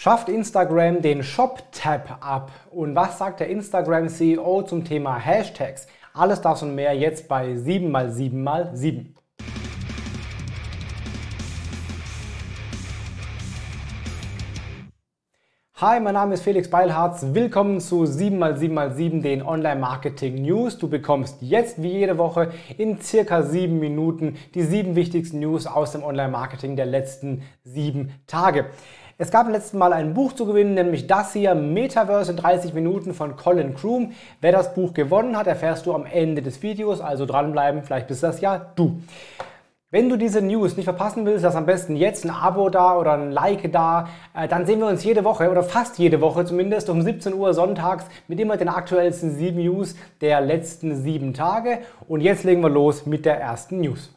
Schafft Instagram den Shop-Tab ab? Und was sagt der Instagram-CEO zum Thema Hashtags? Alles das und mehr jetzt bei 7x7x7. Hi, mein Name ist Felix Beilharz. Willkommen zu 7x7x7, den Online-Marketing News. Du bekommst jetzt wie jede Woche in circa sieben Minuten die sieben wichtigsten News aus dem Online-Marketing der letzten sieben Tage. Es gab letzten Mal ein Buch zu gewinnen, nämlich das hier, Metaverse in 30 Minuten von Colin Kroom. Wer das Buch gewonnen hat, erfährst du am Ende des Videos, also dranbleiben, vielleicht bist das ja du. Wenn du diese News nicht verpassen willst, lass am besten jetzt ein Abo da oder ein Like da. Äh, dann sehen wir uns jede Woche oder fast jede Woche zumindest um 17 Uhr sonntags mit immer den aktuellsten sieben News der letzten sieben Tage. Und jetzt legen wir los mit der ersten News.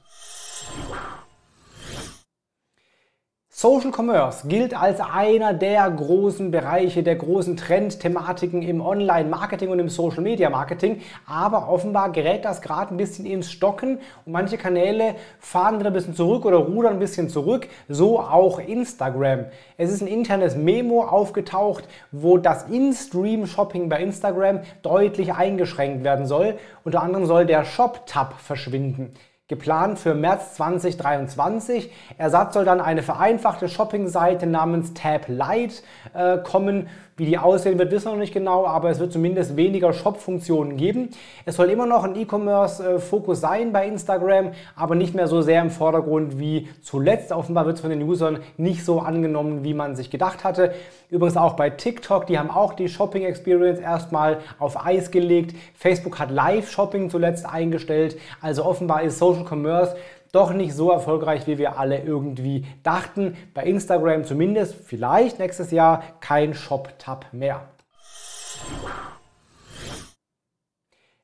Social Commerce gilt als einer der großen Bereiche, der großen Trendthematiken im Online-Marketing und im Social-Media-Marketing. Aber offenbar gerät das gerade ein bisschen ins Stocken und manche Kanäle fahren wieder ein bisschen zurück oder rudern ein bisschen zurück. So auch Instagram. Es ist ein internes Memo aufgetaucht, wo das In-Stream-Shopping bei Instagram deutlich eingeschränkt werden soll. Unter anderem soll der Shop-Tab verschwinden geplant für März 2023. Ersatz soll dann eine vereinfachte Shopping-Seite namens Tab Lite äh, kommen. Wie die aussehen wird, wissen wir noch nicht genau, aber es wird zumindest weniger Shop-Funktionen geben. Es soll immer noch ein E-Commerce-Fokus sein bei Instagram, aber nicht mehr so sehr im Vordergrund wie zuletzt. Offenbar wird es von den Usern nicht so angenommen, wie man sich gedacht hatte. Übrigens auch bei TikTok, die haben auch die Shopping Experience erstmal auf Eis gelegt. Facebook hat Live-Shopping zuletzt eingestellt. Also offenbar ist Social Commerce doch nicht so erfolgreich, wie wir alle irgendwie dachten. Bei Instagram zumindest vielleicht nächstes Jahr kein Shop-Tab mehr.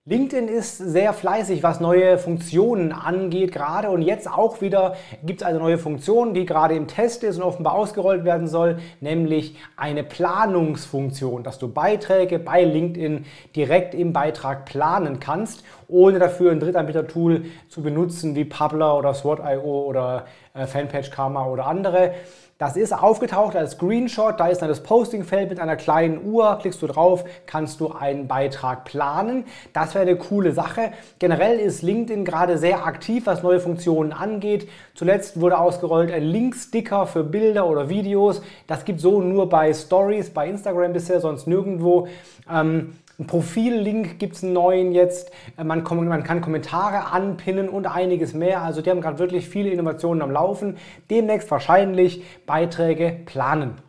LinkedIn ist sehr fleißig, was neue Funktionen angeht, gerade und jetzt auch wieder gibt es eine neue Funktion, die gerade im Test ist und offenbar ausgerollt werden soll, nämlich eine Planungsfunktion, dass du Beiträge bei LinkedIn direkt im Beitrag planen kannst, ohne dafür ein Drittanbieter-Tool zu benutzen wie Publer oder SWOT.io oder äh, Fanpage Karma oder andere. Das ist aufgetaucht als Screenshot. Da ist dann das Postingfeld mit einer kleinen Uhr. Klickst du drauf, kannst du einen Beitrag planen. Das wäre eine coole Sache. Generell ist LinkedIn gerade sehr aktiv, was neue Funktionen angeht. Zuletzt wurde ausgerollt ein Linksticker für Bilder oder Videos. Das gibt so nur bei Stories, bei Instagram bisher, sonst nirgendwo. Ähm, ein Profil-Link gibt es einen neuen jetzt. Äh, man, man, kann Kommentare anpinnen und einiges mehr. Also die haben gerade wirklich viele Innovationen am Laufen. Demnächst wahrscheinlich Beiträge planen.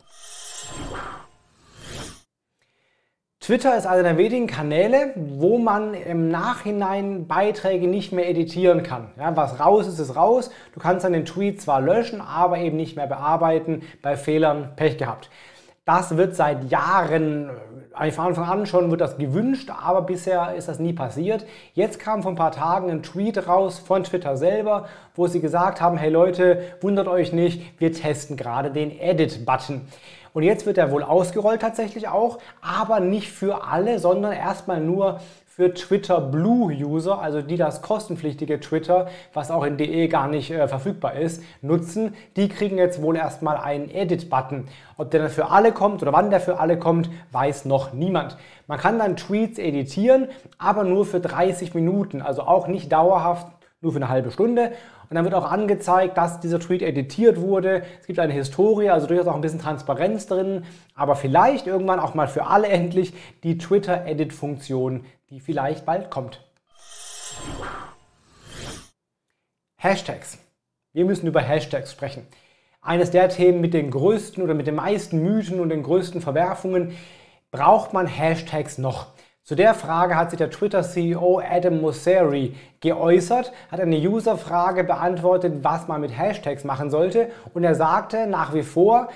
Twitter ist einer der wenigen Kanäle, wo man im Nachhinein Beiträge nicht mehr editieren kann. Ja, was raus ist, ist raus. Du kannst dann den Tweet zwar löschen, aber eben nicht mehr bearbeiten. Bei Fehlern Pech gehabt. Das wird seit Jahren, eigentlich von Anfang an schon, wird das gewünscht, aber bisher ist das nie passiert. Jetzt kam vor ein paar Tagen ein Tweet raus von Twitter selber, wo sie gesagt haben, hey Leute, wundert euch nicht, wir testen gerade den Edit-Button. Und jetzt wird er wohl ausgerollt tatsächlich auch, aber nicht für alle, sondern erstmal nur für Twitter Blue User, also die das kostenpflichtige Twitter, was auch in DE gar nicht äh, verfügbar ist, nutzen. Die kriegen jetzt wohl erstmal einen Edit-Button. Ob der dann für alle kommt oder wann der für alle kommt, weiß noch niemand. Man kann dann Tweets editieren, aber nur für 30 Minuten, also auch nicht dauerhaft, nur für eine halbe Stunde. Und dann wird auch angezeigt, dass dieser Tweet editiert wurde. Es gibt eine Historie, also durchaus auch ein bisschen Transparenz drin. Aber vielleicht irgendwann auch mal für alle endlich die Twitter-Edit-Funktion, die vielleicht bald kommt. Hashtags. Wir müssen über Hashtags sprechen. Eines der Themen mit den größten oder mit den meisten Mythen und den größten Verwerfungen. Braucht man Hashtags noch? Zu der Frage hat sich der Twitter-CEO Adam Mosseri geäußert, hat eine User-Frage beantwortet, was man mit Hashtags machen sollte und er sagte nach wie vor,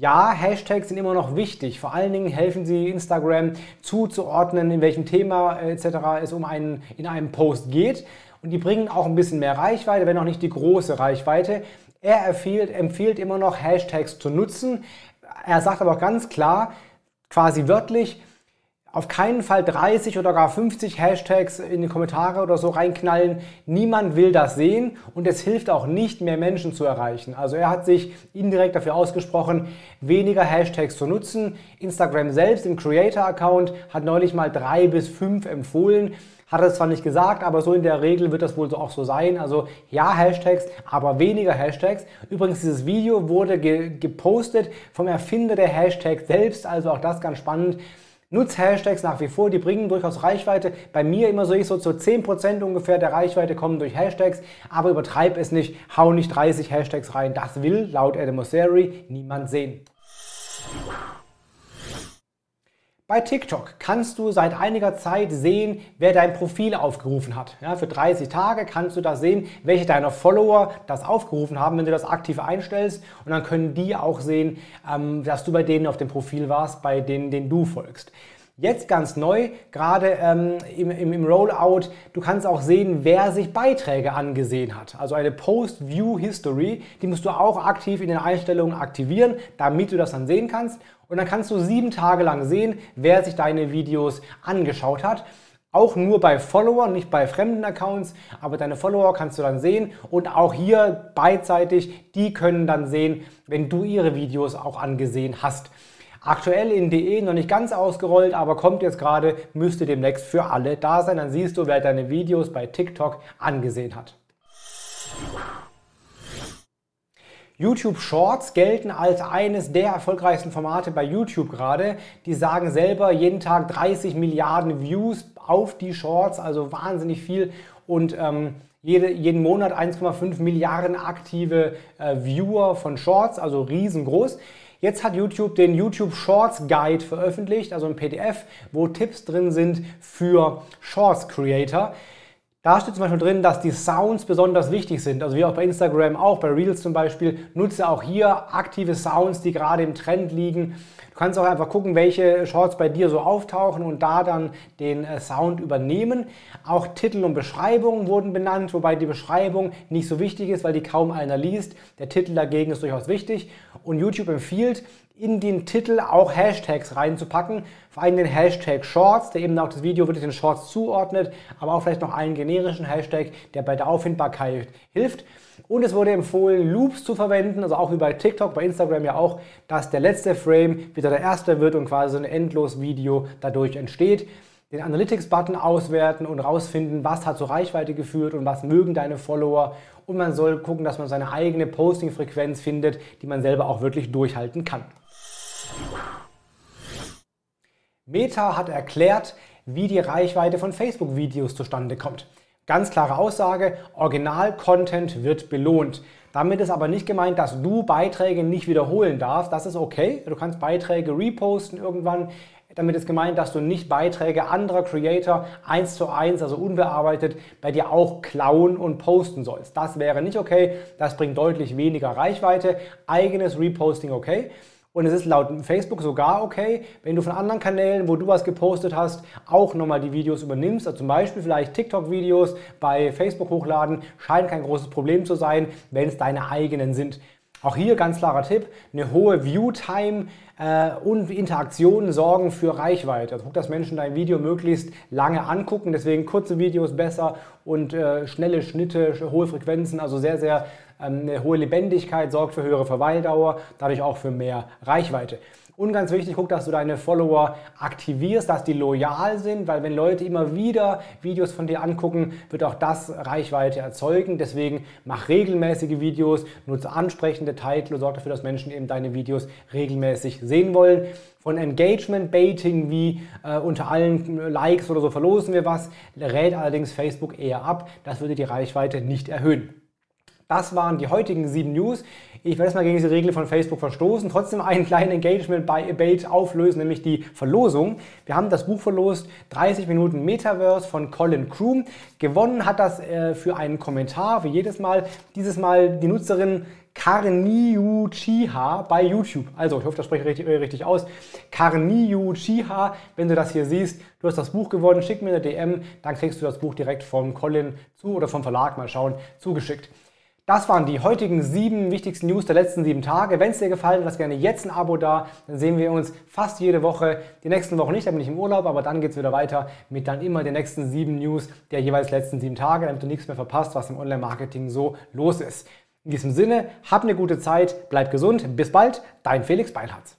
ja, Hashtags sind immer noch wichtig. Vor allen Dingen helfen sie Instagram zuzuordnen, in welchem Thema äh, etc. es um einen, in einem Post geht. Und die bringen auch ein bisschen mehr Reichweite, wenn auch nicht die große Reichweite. Er empfiehlt, empfiehlt immer noch Hashtags zu nutzen. Er sagt aber auch ganz klar, quasi wörtlich, auf keinen Fall 30 oder gar 50 Hashtags in die Kommentare oder so reinknallen. Niemand will das sehen und es hilft auch nicht, mehr Menschen zu erreichen. Also er hat sich indirekt dafür ausgesprochen, weniger Hashtags zu nutzen. Instagram selbst im Creator-Account hat neulich mal drei bis fünf empfohlen. Hat er zwar nicht gesagt, aber so in der Regel wird das wohl auch so sein. Also ja, Hashtags, aber weniger Hashtags. Übrigens, dieses Video wurde ge gepostet vom Erfinder der Hashtags selbst, also auch das ganz spannend. Nutz Hashtags nach wie vor, die bringen durchaus Reichweite. Bei mir immer so ich so zu 10% ungefähr der Reichweite kommen durch Hashtags, aber übertreib es nicht, hau nicht 30 Hashtags rein. Das will laut Adam Mosseri niemand sehen. Bei TikTok kannst du seit einiger Zeit sehen, wer dein Profil aufgerufen hat. Ja, für 30 Tage kannst du da sehen, welche deiner Follower das aufgerufen haben, wenn du das aktiv einstellst. Und dann können die auch sehen, ähm, dass du bei denen auf dem Profil warst, bei denen, denen du folgst. Jetzt ganz neu, gerade ähm, im, im, im, Rollout, du kannst auch sehen, wer sich Beiträge angesehen hat. Also eine Post-View-History, die musst du auch aktiv in den Einstellungen aktivieren, damit du das dann sehen kannst. Und dann kannst du sieben Tage lang sehen, wer sich deine Videos angeschaut hat. Auch nur bei Followern, nicht bei fremden Accounts, aber deine Follower kannst du dann sehen und auch hier beidseitig, die können dann sehen, wenn du ihre Videos auch angesehen hast. Aktuell in DE noch nicht ganz ausgerollt, aber kommt jetzt gerade, müsste demnächst für alle da sein. Dann siehst du, wer deine Videos bei TikTok angesehen hat. YouTube Shorts gelten als eines der erfolgreichsten Formate bei YouTube gerade. Die sagen selber jeden Tag 30 Milliarden Views auf die Shorts, also wahnsinnig viel. Und ähm, jede, jeden Monat 1,5 Milliarden aktive äh, Viewer von Shorts, also riesengroß. Jetzt hat YouTube den YouTube Shorts Guide veröffentlicht, also ein PDF, wo Tipps drin sind für Shorts Creator. Da steht zum Beispiel drin, dass die Sounds besonders wichtig sind. Also wie auch bei Instagram, auch bei Reels zum Beispiel. Nutze auch hier aktive Sounds, die gerade im Trend liegen. Du kannst auch einfach gucken, welche Shorts bei dir so auftauchen und da dann den äh, Sound übernehmen. Auch Titel und Beschreibungen wurden benannt, wobei die Beschreibung nicht so wichtig ist, weil die kaum einer liest. Der Titel dagegen ist durchaus wichtig. Und YouTube empfiehlt, in den Titel auch Hashtags reinzupacken. Vor allem den Hashtag Shorts, der eben auch das Video wirklich den Shorts zuordnet, aber auch vielleicht noch einen generischen Hashtag, der bei der Auffindbarkeit hilft. Und es wurde empfohlen, Loops zu verwenden, also auch wie bei TikTok, bei Instagram ja auch, dass der letzte Frame wieder der erste wird und quasi ein endlos Video dadurch entsteht. Den Analytics-Button auswerten und rausfinden, was hat zur Reichweite geführt und was mögen deine Follower. Und man soll gucken, dass man seine eigene Posting-Frequenz findet, die man selber auch wirklich durchhalten kann. Meta hat erklärt, wie die Reichweite von Facebook-Videos zustande kommt. Ganz klare Aussage, Original-Content wird belohnt. Damit ist aber nicht gemeint, dass du Beiträge nicht wiederholen darfst. Das ist okay. Du kannst Beiträge reposten irgendwann. Damit ist gemeint, dass du nicht Beiträge anderer Creator eins zu eins, also unbearbeitet, bei dir auch klauen und posten sollst. Das wäre nicht okay. Das bringt deutlich weniger Reichweite. Eigenes Reposting okay. Und es ist laut Facebook sogar okay, wenn du von anderen Kanälen, wo du was gepostet hast, auch nochmal die Videos übernimmst. Also zum Beispiel vielleicht TikTok-Videos bei Facebook hochladen, scheint kein großes Problem zu sein, wenn es deine eigenen sind. Auch hier ganz klarer Tipp, eine hohe View-Time äh, und Interaktionen sorgen für Reichweite. Also guck, dass Menschen dein Video möglichst lange angucken, deswegen kurze Videos besser und äh, schnelle Schnitte, hohe Frequenzen, also sehr, sehr eine hohe Lebendigkeit sorgt für höhere Verweildauer, dadurch auch für mehr Reichweite. Und ganz wichtig, guck, dass du deine Follower aktivierst, dass die loyal sind, weil wenn Leute immer wieder Videos von dir angucken, wird auch das Reichweite erzeugen. Deswegen mach regelmäßige Videos, nutze ansprechende Titel und sorge dafür, dass Menschen eben deine Videos regelmäßig sehen wollen. Von Engagement-Baiting wie äh, unter allen Likes oder so verlosen wir was, rät allerdings Facebook eher ab. Das würde die Reichweite nicht erhöhen. Das waren die heutigen sieben News. Ich werde jetzt mal gegen diese Regel von Facebook verstoßen, trotzdem einen kleinen Engagement bei Abate auflösen, nämlich die Verlosung. Wir haben das Buch verlost, 30 Minuten Metaverse von Colin Kroom. Gewonnen hat das äh, für einen Kommentar, wie jedes Mal. Dieses Mal die Nutzerin Karniu Chiha bei YouTube. Also, ich hoffe, das spreche ich richtig, äh, richtig aus. Karniu Chiha, wenn du das hier siehst, du hast das Buch gewonnen, schick mir eine DM, dann kriegst du das Buch direkt vom Colin zu oder vom Verlag, mal schauen, zugeschickt. Das waren die heutigen sieben wichtigsten News der letzten sieben Tage. Wenn es dir gefallen hat, lass gerne jetzt ein Abo da. Dann sehen wir uns fast jede Woche. Die nächsten Wochen nicht, da bin ich im Urlaub, aber dann geht es wieder weiter mit dann immer den nächsten sieben News der jeweils letzten sieben Tage, damit du nichts mehr verpasst, was im Online-Marketing so los ist. In diesem Sinne, hab eine gute Zeit, bleib gesund, bis bald, dein Felix Beilharz.